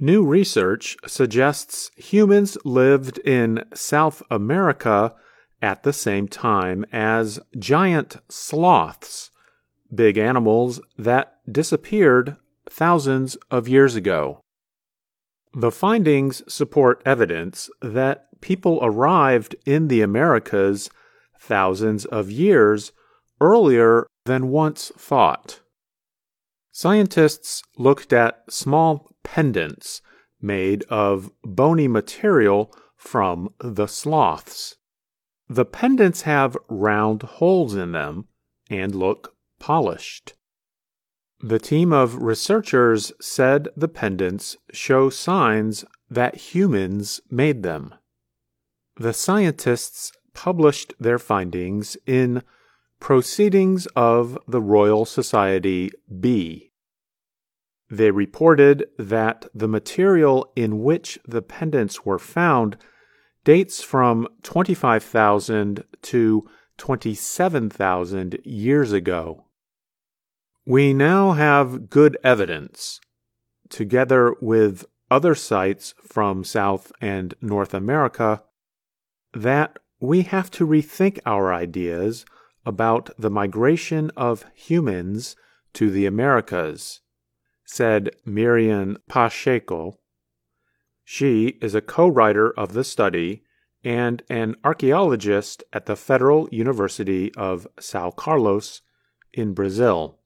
New research suggests humans lived in South America at the same time as giant sloths, big animals that disappeared thousands of years ago. The findings support evidence that people arrived in the Americas thousands of years earlier than once thought. Scientists looked at small pendants made of bony material from the sloths. The pendants have round holes in them and look polished. The team of researchers said the pendants show signs that humans made them. The scientists published their findings in Proceedings of the Royal Society B. They reported that the material in which the pendants were found dates from 25,000 to 27,000 years ago. We now have good evidence, together with other sites from South and North America, that we have to rethink our ideas about the migration of humans to the Americas, said Mirian Pacheco. She is a co writer of the study and an archaeologist at the Federal University of Sao Carlos in Brazil.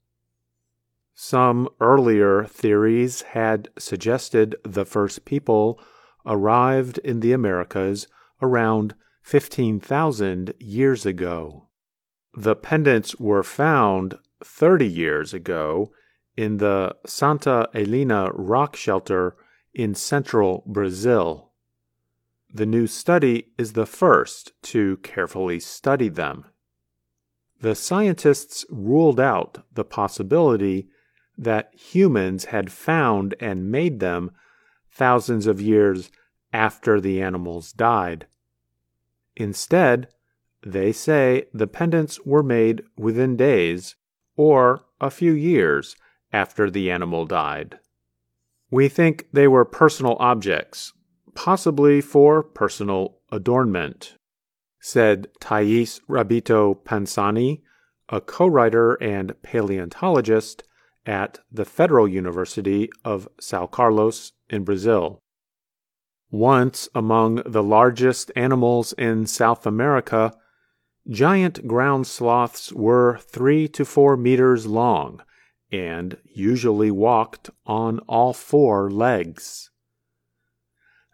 Some earlier theories had suggested the first people arrived in the Americas around 15,000 years ago. The pendants were found 30 years ago in the Santa Elina rock shelter in central Brazil. The new study is the first to carefully study them. The scientists ruled out the possibility that humans had found and made them thousands of years after the animals died. Instead, they say the pendants were made within days or a few years after the animal died. We think they were personal objects, possibly for personal adornment, said Thais Rabito Pansani, a co writer and paleontologist at the Federal University of Sao Carlos in Brazil. Once among the largest animals in South America, giant ground sloths were three to four meters long and usually walked on all four legs.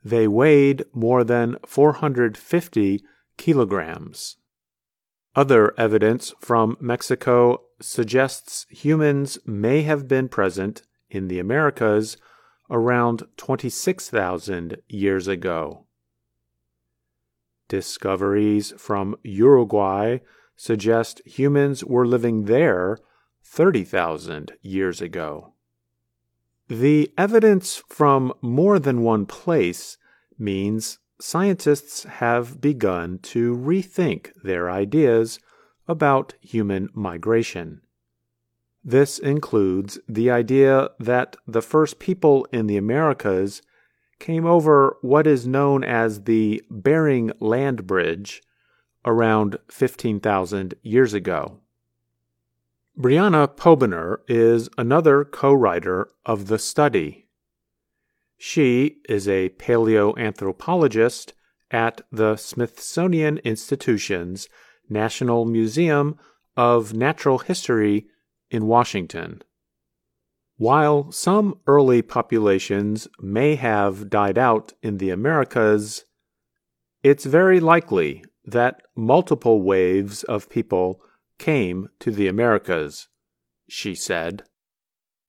They weighed more than 450 kilograms. Other evidence from Mexico suggests humans may have been present in the Americas around 26,000 years ago. Discoveries from Uruguay suggest humans were living there 30,000 years ago. The evidence from more than one place means scientists have begun to rethink their ideas about human migration. This includes the idea that the first people in the Americas came over what is known as the Bering Land Bridge around 15,000 years ago. Brianna Pobiner is another co writer of the study. She is a paleoanthropologist at the Smithsonian Institution's National Museum of Natural History in Washington. While some early populations may have died out in the Americas, it's very likely that multiple waves of people came to the Americas, she said.